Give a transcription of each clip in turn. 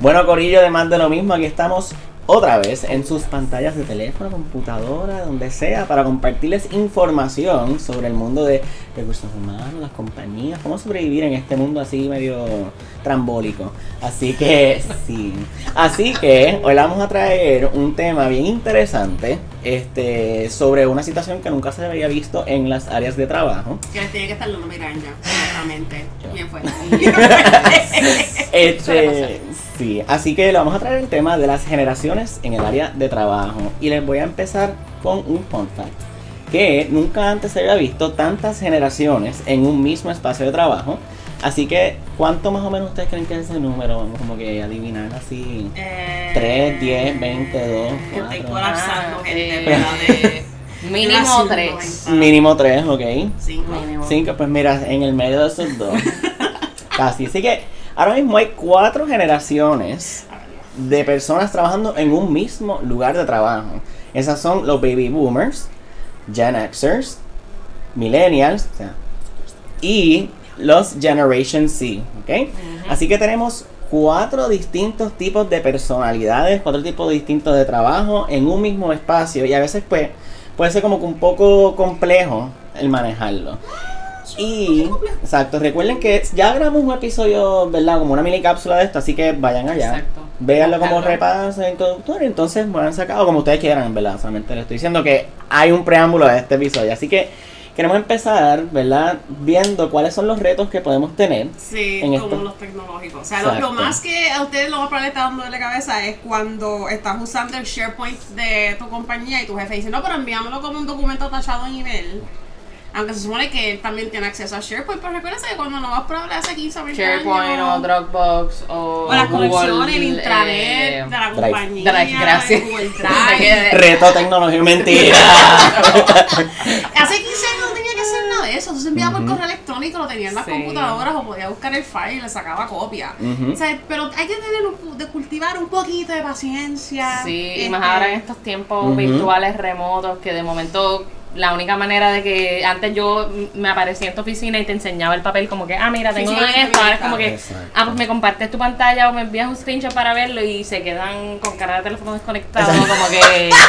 Bueno, Corillo, además de lo mismo, aquí estamos otra vez en sus pantallas de teléfono, computadora, donde sea, para compartirles información sobre el mundo de recursos humanos, las compañías, cómo sobrevivir en este mundo así medio trambólico. Así que sí. Así que hoy vamos a traer un tema bien interesante este sobre una situación que nunca se había visto en las áreas de trabajo. Que tiene que estar migraña, honestamente. Bien fuerte. Este, sí, así que le vamos a traer el tema de las generaciones en el área de trabajo. Y les voy a empezar con un fun fact. Que nunca antes se había visto tantas generaciones en un mismo espacio de trabajo. Así que, ¿cuánto más o menos ustedes creen que es ese número? Vamos como que adivinar así. Eh, 3, 10, 20, 2, Estoy 4. colapsando, Ah, gente, eh, ¿verdad? De- Mínimo Relación tres. noventa. Mínimo 3, ok. Cinco. Mínimo. 5, pues mira, en el medio de esos dos. Casi. Así que ahora mismo hay cuatro generaciones de personas trabajando en un mismo lugar de trabajo. Esas son los baby boomers, Gen Xers, millennials y los Generation C. ¿ok? Así que tenemos cuatro distintos tipos de personalidades, cuatro tipos distintos de trabajo en un mismo espacio y a veces pues puede ser como que un poco complejo el manejarlo. Y, exacto, recuerden que ya grabamos un episodio, ¿verdad? Como una mini cápsula de esto, así que vayan allá. Exacto. Véanlo como repaso introductorio, entonces me han sacado como ustedes quieran, ¿verdad? Solamente les estoy diciendo que hay un preámbulo a este episodio, así que queremos empezar, ¿verdad? Viendo cuáles son los retos que podemos tener. Sí, En como esto. los tecnológicos. O sea, lo, lo más que a ustedes lo más probable está dando de la cabeza es cuando estás usando el SharePoint de tu compañía y tu jefe dice, no, pero enviámoslo como un documento tachado en email. Aunque se supone que él también tiene acceso a SharePoint, pero recuérdense que cuando no vas probable hace 15 o 20 SharePoint años, o Dropbox o, o las conexiones, el intranet eh, de la Drive. compañía, Drive, gracias. Google Drive. Reto tecnología, mentira. Hace 15 años no tenía que hacer nada de eso. Eso se enviaba por correo electrónico, lo tenía en las Sí. computadoras o podía buscar el file y le sacaba copia. O sea, pero hay que tener un, de cultivar un poquito de paciencia. Sí, y Este, más ahora en estos tiempos virtuales remotos que de momento la única manera de que antes yo me aparecía en tu oficina y te enseñaba el papel como que, ah, mira, tengo esto, ahora es como que, Exacto. ah, pues me compartes tu pantalla o me envías un screenshot para verlo y se quedan con cara de teléfono desconectado, Exacto. como que...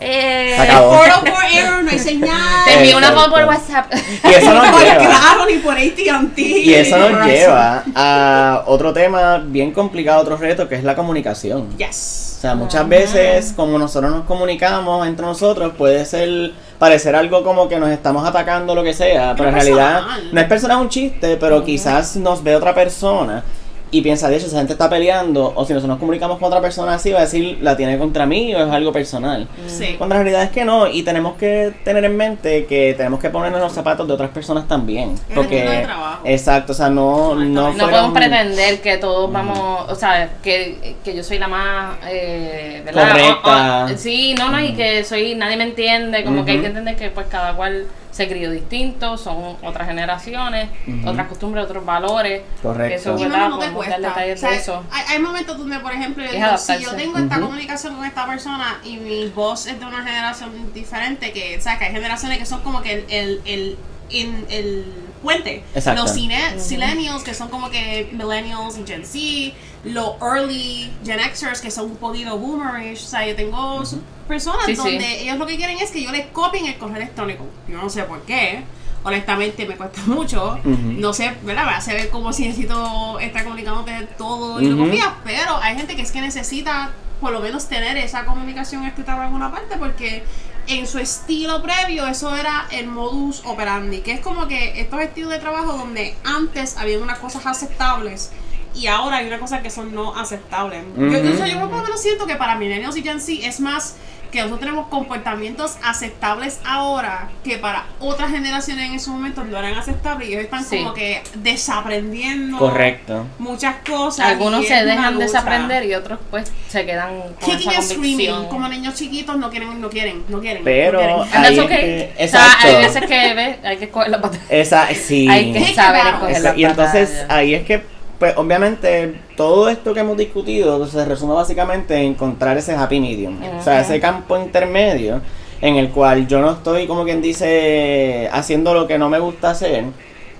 Eh, Se acabó. 404 error, no hay señal. te envío una foto por WhatsApp. Y eso nos lleva. claro, ni por AT&T. Y eso nos lleva a otro tema bien complicado, otro reto, que es la comunicación. Yes. O sea, muchas veces, como nosotros nos comunicamos entre nosotros, puede ser parecer algo como que nos estamos atacando lo que sea, pero en realidad no es personal, es un chiste, pero quizás nos ve otra persona y piensa, de hecho, esa gente está peleando, o si nosotros nos comunicamos con otra persona así, va a decir, la tiene contra mí o es algo personal. Sí. Cuando la realidad es que no, y tenemos que tener en mente que tenemos que ponernos los zapatos de otras personas también. Es Porque, trabajo. exacto, o sea, no, no, No fueron- podemos pretender que todos vamos, o sea, que, que yo soy la más, eh, ¿verdad? Correcta. O- o- sí, no, no, y que soy, nadie me entiende, como que hay que entender que pues cada cual se crió distinto, son otras generaciones, otras costumbres, otros valores. Correcto. Eso, Y ¿verdad? no, te Podemos dar cuesta. detalles O sea, de eso. Hay, hay momentos donde, por ejemplo, yo digo, si yo tengo esta comunicación con esta persona y mi voz es de una generación diferente, que, o sea, que hay generaciones que son como que el, el, el, en- el puente. Exacto. Los cine, millennials, que son como que millennials y Gen Z, los early Gen Xers, que son un poquito boomerish. O sea, yo tengo personas Sí, sí. donde ellos lo que quieren es que yo les copien el correo electrónico. Yo no sé por qué. Honestamente me cuesta mucho. No sé, ¿verdad? Me hace ver como si necesito estar comunicándote todo y lo copias, pero hay gente que es que necesita por lo menos tener esa comunicación escrita en alguna parte porque en su estilo previo eso era el modus operandi, que es como que estos estilos de trabajo donde antes había unas cosas aceptables y ahora hay unas cosas que son no aceptables. Yo, yo, yo por lo menos siento que para millennials y Gen Z es más que nosotros tenemos comportamientos aceptables ahora que para otras generaciones en esos momentos no eran aceptables y ellos están Sí. como que desaprendiendo Correcto. muchas cosas. Algunos se dejan lucha. desaprender y otros pues se quedan con Kicking esa and screaming, convicción. como niños chiquitos no quieren, no quieren, no quieren. Pero- no quieren. Okay. es que- O sea, hay veces que ¿ves? hay que coger la pata- Esa, sí. Hay que saber escoger la y entonces batalla. ahí es que, pues obviamente, todo esto que hemos discutido se resume básicamente en encontrar ese happy medium. O sea, ese campo intermedio en el cual yo no estoy, como quien dice, haciendo lo que no me gusta hacer,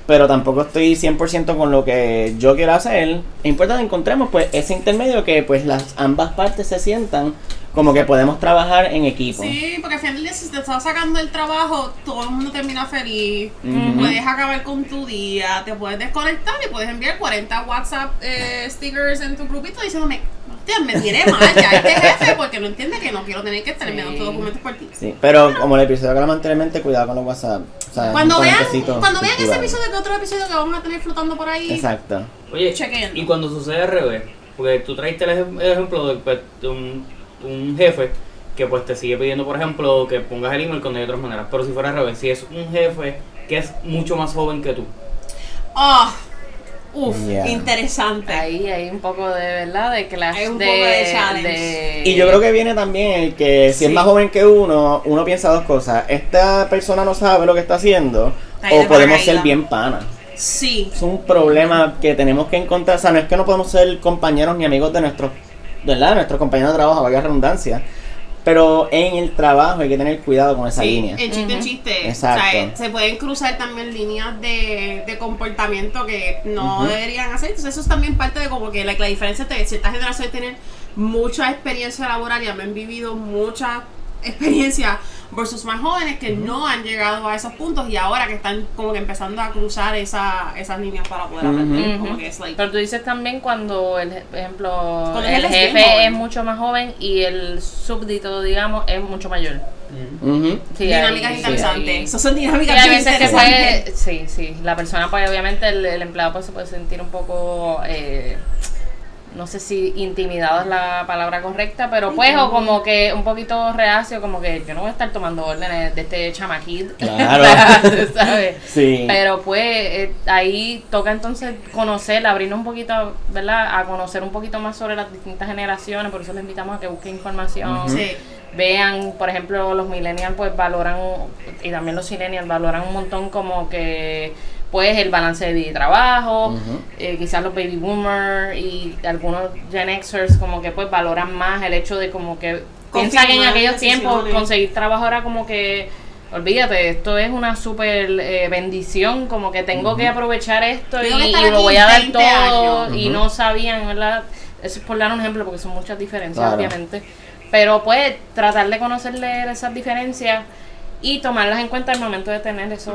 pero tampoco estoy 100% con lo que yo quiero hacer. Es importante que encontremos pues ese intermedio que pues las ambas partes se sientan como que podemos trabajar en equipo. Sí, porque al final del día, si te estás sacando el trabajo, todo el mundo termina feliz. Puedes acabar con tu día, te puedes desconectar y puedes enviar 40 WhatsApp eh, stickers en tu grupito diciéndome, hostia, me tiene mal ya este jefe porque no entiende que no quiero tener que estar Sí. enviando estos documentos por ti. Sí, pero como el episodio que hablamos anteriormente, cuidado con los WhatsApp. O sea, Cuando vean, cuando vean ese episodio, que otro episodio que vamos a tener flotando por ahí, Exacto. Oye, Chequeen. y cuando sucede al revés, porque tú traiste el, ejem- el ejemplo de, pues, de un, un jefe que pues te sigue pidiendo, por ejemplo, que pongas el email cuando hay otras maneras. Pero si fuera al revés, si es un jefe que es mucho más joven que tú. oh, uf, Yeah. interesante. Ahí hay un poco de verdad de clase Hay un de, poco de challenge. de- Y yo creo que viene también el que si Sí. es más joven que uno, uno piensa dos cosas. Esta persona no sabe lo que está haciendo ahí o podemos ser bien panas. Sí. Es un problema que tenemos que encontrar. O sea, no es que no podemos ser compañeros ni amigos de nuestros, ¿verdad? Nuestros compañeros de trabajo, vaya redundancia. Pero en el trabajo hay que tener cuidado con esa Sí, línea. En chiste, chiste. Exacto. O sea, se pueden cruzar también líneas de, de comportamiento que no deberían hacer. Entonces, eso es también parte de como que la, la diferencia de ciertas generaciones tienen mucha experiencia laboral y han vivido mucha experiencia versus más jóvenes que no han llegado a esos puntos y ahora que están como que empezando a cruzar esa, esas líneas para poder aprender. Como que es like, Pero tú dices también cuando el por ejemplo Cuando el el jefe es mucho más joven y el súbdito digamos es mucho mayor. Sí, dinámicas interesantes. Esas son Sí, dinámicas veces que interesantes. puede, sí, sí, la persona pues obviamente el, el empleado pues se puede sentir un poco, eh, no sé si intimidado es la palabra correcta, pero pues o como que un poquito reacio, como que yo no voy a estar tomando órdenes de este chamaquit, Claro. ¿sabes? Sí. Pero pues eh, ahí toca entonces conocer, abrirnos un poquito, ¿verdad? A conocer un poquito más sobre las distintas generaciones, por eso les invitamos a que busquen información. Sí. vean, por ejemplo, los millennials pues valoran, y también los millennials valoran un montón como que pues el balance de vida y trabajo, eh, quizás los baby boomers y algunos Gen Xers como que pues valoran más el hecho de como que piensa que en aquellos tiempos conseguir trabajo era como que olvídate, esto es una super eh, bendición, como que tengo que aprovechar esto y, lo voy a dar 20 todo años. y no sabían, ¿verdad? Eso es por dar un ejemplo porque son muchas diferencias Claro. obviamente. Pero pues tratar de conocerle esas diferencias y tomarlas en cuenta al momento de tener esos.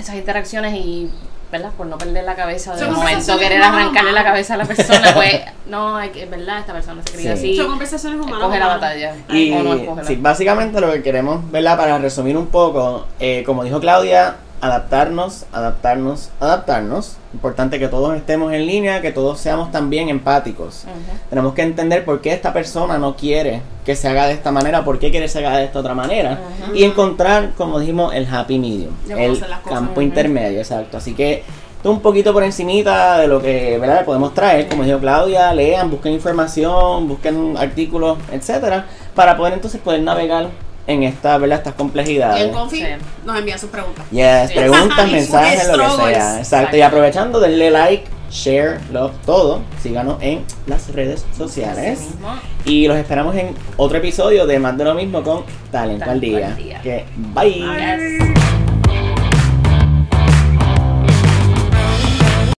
Esas interacciones y, ¿verdad? Por no perder la cabeza de Son momento, querer arrancarle la cabeza a la persona, pues no, hay que, ¿verdad? Esta persona se cría Sí. así. Son conversaciones humanas. Escoge la batalla. Y o no escógela. sí, básicamente lo que queremos, ¿verdad? Para resumir un poco, eh, como dijo Claudia, adaptarnos, adaptarnos, adaptarnos. Importante que todos estemos en línea, que todos seamos también empáticos. Tenemos que entender por qué esta persona no quiere que se haga de esta manera, por qué quiere que se haga de esta otra manera. Y encontrar, como dijimos, el happy medium, el cosas. campo intermedio, exacto. Así que un poquito por encimita de lo que ¿verdad? podemos traer, como dijo Claudia, lean, busquen información, busquen artículos, etcétera, para poder entonces poder navegar en esta, ¿verdad? estas complejidades. el Confi Sí. nos envía sus preguntas. Yes, Sí. preguntas, mensajes, lo que sea. Exacto. Y aprovechando, denle like, share, love, todo. Síganos en las redes sociales. Y los esperamos en otro episodio de Más de lo mismo con Talento, al Talento Día. al Día. Que bye. Yes.